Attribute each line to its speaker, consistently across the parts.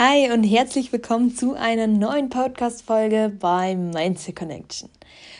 Speaker 1: Hi und herzlich willkommen zu einer neuen Podcast-Folge bei Mindset Connection.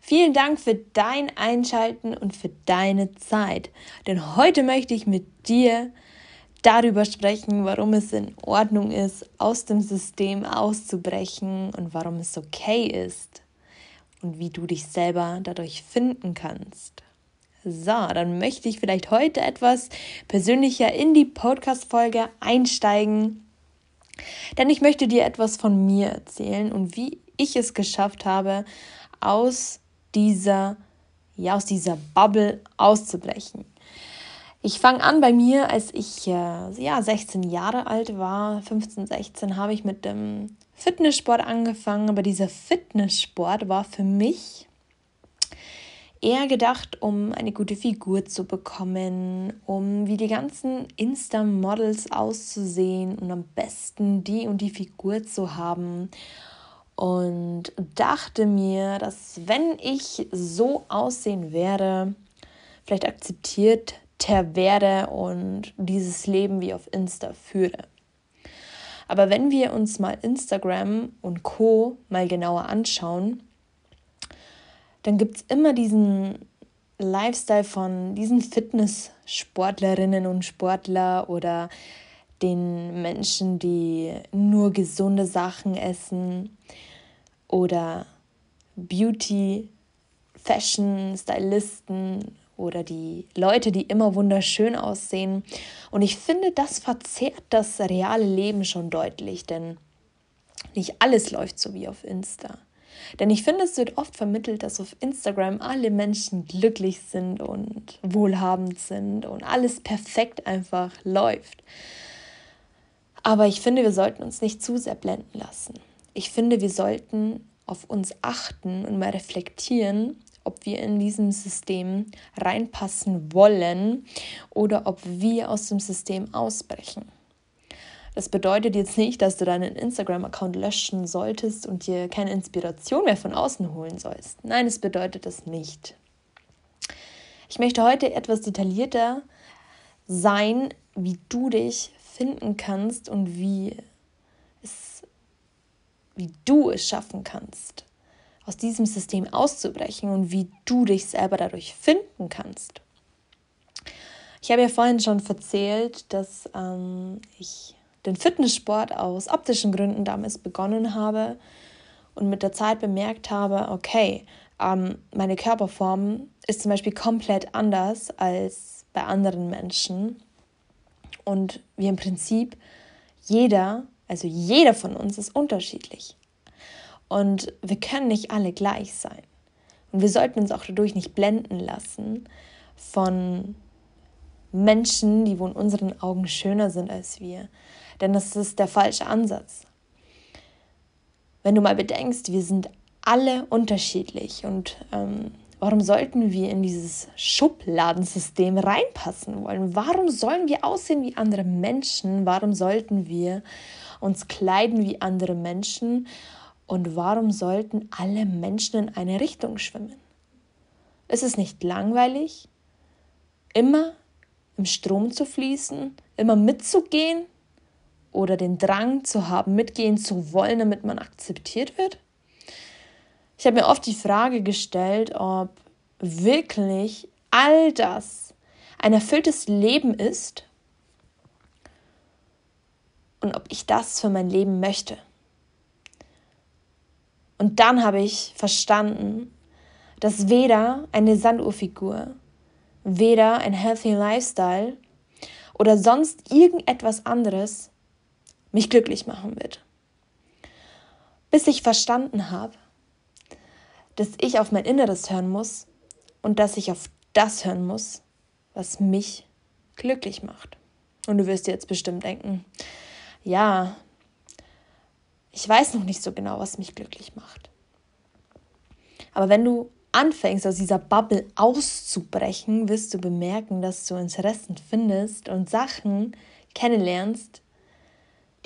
Speaker 1: Vielen Dank für dein Einschalten und für deine Zeit. Denn heute möchte ich mit dir darüber sprechen, warum es in Ordnung ist, aus dem System auszubrechen und warum es okay ist und wie du dich selber dadurch finden kannst. So, dann möchte ich vielleicht heute etwas persönlicher in die Podcast-Folge einsteigen denn ich möchte dir etwas von mir erzählen und wie ich es geschafft habe, aus dieser, ja, aus dieser Bubble auszubrechen. Ich fange an bei mir, als ich äh, ja, 16 Jahre alt war, 15, 16, habe ich mit dem Fitnesssport angefangen. Aber dieser Fitnesssport war für mich eher gedacht, um eine gute Figur zu bekommen, um wie die ganzen Insta-Models auszusehen und am besten die und die Figur zu haben. Und dachte mir, dass wenn ich so aussehen werde, vielleicht akzeptiert werde und dieses Leben wie auf Insta führe. Aber wenn wir uns mal Instagram und Co mal genauer anschauen, dann gibt es immer diesen Lifestyle von diesen Fitness-Sportlerinnen und Sportler oder den Menschen, die nur gesunde Sachen essen oder Beauty, Fashion, Stylisten oder die Leute, die immer wunderschön aussehen. Und ich finde, das verzerrt das reale Leben schon deutlich, denn nicht alles läuft so wie auf Insta. Denn ich finde, es wird oft vermittelt, dass auf Instagram alle Menschen glücklich sind und wohlhabend sind und alles perfekt einfach läuft. Aber ich finde, wir sollten uns nicht zu sehr blenden lassen. Ich finde, wir sollten auf uns achten und mal reflektieren, ob wir in diesem System reinpassen wollen oder ob wir aus dem System ausbrechen. Das bedeutet jetzt nicht, dass du deinen Instagram-Account löschen solltest und dir keine Inspiration mehr von außen holen sollst. Nein, es bedeutet das nicht. Ich möchte heute etwas detaillierter sein, wie du dich finden kannst und wie, es, wie du es schaffen kannst, aus diesem System auszubrechen und wie du dich selber dadurch finden kannst. Ich habe ja vorhin schon erzählt, dass ähm, ich den Fitnesssport aus optischen Gründen damals begonnen habe und mit der Zeit bemerkt habe, okay, ähm, meine Körperform ist zum Beispiel komplett anders als bei anderen Menschen. Und wir im Prinzip jeder, also jeder von uns ist unterschiedlich. Und wir können nicht alle gleich sein. Und wir sollten uns auch dadurch nicht blenden lassen von Menschen, die wohl in unseren Augen schöner sind als wir. Denn das ist der falsche Ansatz. Wenn du mal bedenkst, wir sind alle unterschiedlich und ähm, warum sollten wir in dieses Schubladensystem reinpassen wollen? Warum sollen wir aussehen wie andere Menschen? Warum sollten wir uns kleiden wie andere Menschen? Und warum sollten alle Menschen in eine Richtung schwimmen? Ist es nicht langweilig, immer im Strom zu fließen, immer mitzugehen oder den Drang zu haben, mitgehen zu wollen, damit man akzeptiert wird? Ich habe mir oft die Frage gestellt, ob wirklich all das ein erfülltes Leben ist und ob ich das für mein Leben möchte. Und dann habe ich verstanden, dass weder eine Sanduhrfigur weder ein Healthy Lifestyle oder sonst irgendetwas anderes mich glücklich machen wird. Bis ich verstanden habe, dass ich auf mein Inneres hören muss und dass ich auf das hören muss, was mich glücklich macht. Und du wirst dir jetzt bestimmt denken, ja, ich weiß noch nicht so genau, was mich glücklich macht. Aber wenn du anfängst, aus dieser Bubble auszubrechen, wirst du bemerken, dass du Interessen findest und Sachen kennenlernst,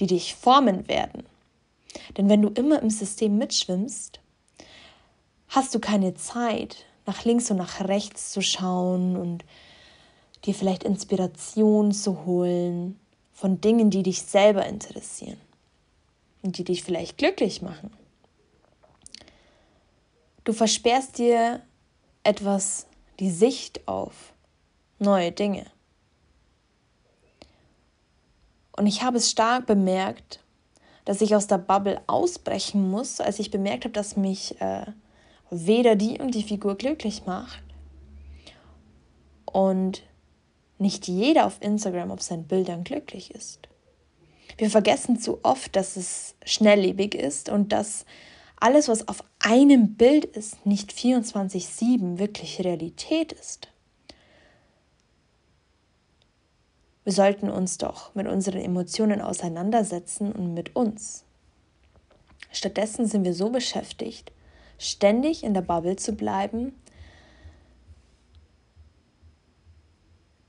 Speaker 1: die dich formen werden. Denn wenn du immer im System mitschwimmst, hast du keine Zeit, nach links und nach rechts zu schauen und dir vielleicht Inspiration zu holen von Dingen, die dich selber interessieren. und die dich vielleicht glücklich machen. Du versperrst dir etwas die Sicht auf neue Dinge. Und ich habe es stark bemerkt, dass ich aus der Bubble ausbrechen muss, als ich bemerkt habe, dass mich äh, weder die und die Figur glücklich macht und nicht jeder auf Instagram auf seinen Bildern glücklich ist. Wir vergessen zu oft, dass es schnelllebig ist und dass alles, was auf einem Bild ist, nicht 24-7 wirklich Realität ist. Wir sollten uns doch mit unseren Emotionen auseinandersetzen und mit uns. Stattdessen sind wir so beschäftigt, ständig in der Bubble zu bleiben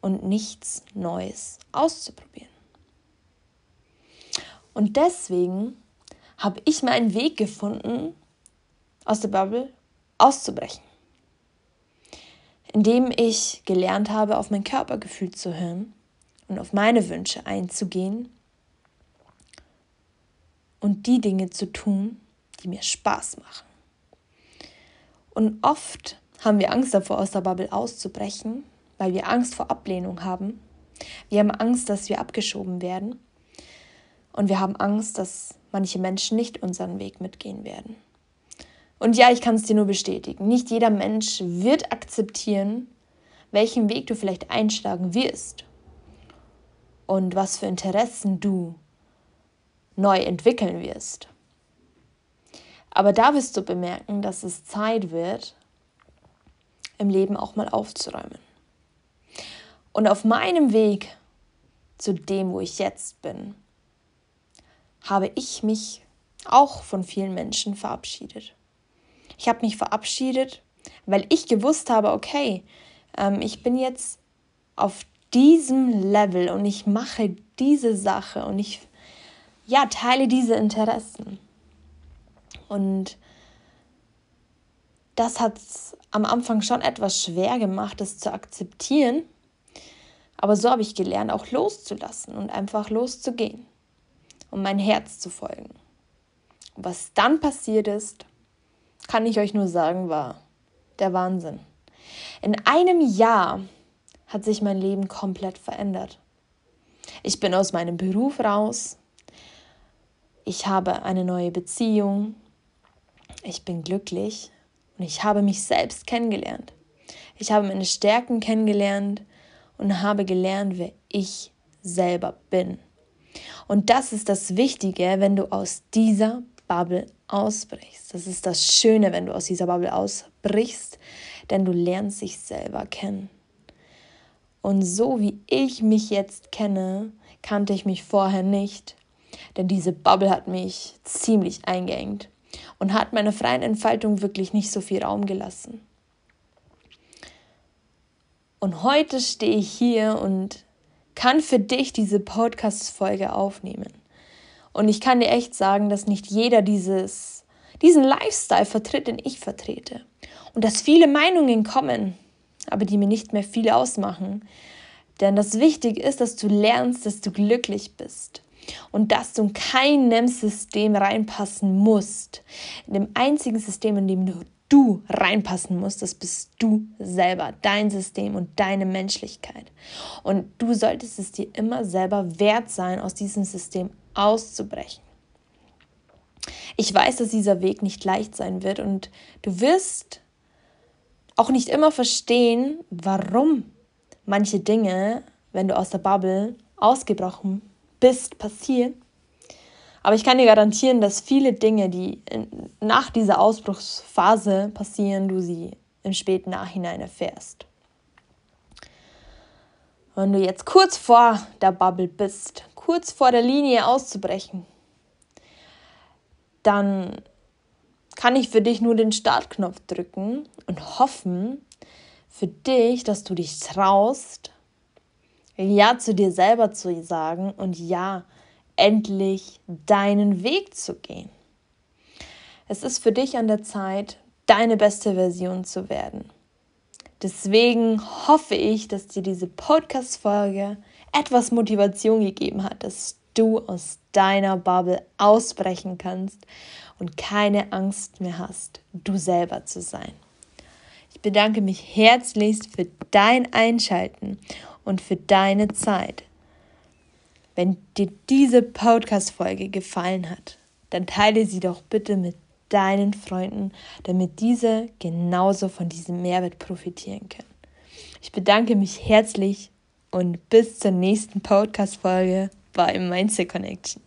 Speaker 1: und nichts Neues auszuprobieren. Und deswegen habe ich meinen Weg gefunden, aus der Bubble auszubrechen. Indem ich gelernt habe, auf mein Körpergefühl zu hören und auf meine Wünsche einzugehen und die Dinge zu tun, die mir Spaß machen. Und oft haben wir Angst davor, aus der Bubble auszubrechen, weil wir Angst vor Ablehnung haben. Wir haben Angst, dass wir abgeschoben werden. Und wir haben Angst, dass manche Menschen nicht unseren Weg mitgehen werden. Und ja, ich kann es dir nur bestätigen. Nicht jeder Mensch wird akzeptieren, welchen Weg du vielleicht einschlagen wirst und was für Interessen du neu entwickeln wirst. Aber da wirst du bemerken, dass es Zeit wird, im Leben auch mal aufzuräumen. Und auf meinem Weg zu dem, wo ich jetzt bin, habe ich mich auch von vielen Menschen verabschiedet. Ich habe mich verabschiedet, weil ich gewusst habe, okay, ähm, ich bin jetzt auf diesem Level und ich mache diese Sache und ich ja, teile diese Interessen. Und das hat es am Anfang schon etwas schwer gemacht, das zu akzeptieren. Aber so habe ich gelernt, auch loszulassen und einfach loszugehen um mein Herz zu folgen. Und was dann passiert ist, kann ich euch nur sagen, war der Wahnsinn. In einem Jahr hat sich mein Leben komplett verändert. Ich bin aus meinem Beruf raus. Ich habe eine neue Beziehung. Ich bin glücklich und ich habe mich selbst kennengelernt. Ich habe meine Stärken kennengelernt und habe gelernt, wer ich selber bin. Und das ist das Wichtige, wenn du aus dieser Bubble ausbrichst. Das ist das Schöne, wenn du aus dieser Bubble ausbrichst, denn du lernst dich selber kennen. Und so wie ich mich jetzt kenne, kannte ich mich vorher nicht, denn diese Bubble hat mich ziemlich eingeengt und hat meiner freien Entfaltung wirklich nicht so viel Raum gelassen. Und heute stehe ich hier und kann für dich diese Podcast-Folge aufnehmen. Und ich kann dir echt sagen, dass nicht jeder dieses, diesen Lifestyle vertritt, den ich vertrete. Und dass viele Meinungen kommen, aber die mir nicht mehr viel ausmachen. Denn das Wichtige ist, dass du lernst, dass du glücklich bist und dass du in keinem System reinpassen musst. In dem einzigen System, in dem du reinpassen musst, das bist du selber, dein System und deine Menschlichkeit. Und du solltest es dir immer selber wert sein, aus diesem System auszubrechen. Ich weiß, dass dieser Weg nicht leicht sein wird und du wirst auch nicht immer verstehen, warum manche Dinge, wenn du aus der Bubble ausgebrochen bist, passieren. Aber ich kann dir garantieren, dass viele Dinge, die nach dieser Ausbruchsphase passieren, du sie im späten Nachhinein erfährst. Wenn du jetzt kurz vor der Bubble bist, kurz vor der Linie auszubrechen, dann kann ich für dich nur den Startknopf drücken und hoffen für dich, dass du dich traust, Ja zu dir selber zu sagen und Ja endlich deinen Weg zu gehen. Es ist für dich an der Zeit, deine beste Version zu werden. Deswegen hoffe ich, dass dir diese Podcast-Folge etwas Motivation gegeben hat, dass du aus deiner Bubble ausbrechen kannst und keine Angst mehr hast, du selber zu sein. Ich bedanke mich herzlichst für dein Einschalten und für deine Zeit. Wenn dir diese Podcast-Folge gefallen hat, dann teile sie doch bitte mit deinen Freunden, damit diese genauso von diesem Mehrwert profitieren können. Ich bedanke mich herzlich und bis zur nächsten Podcast-Folge bei Mindset Connection.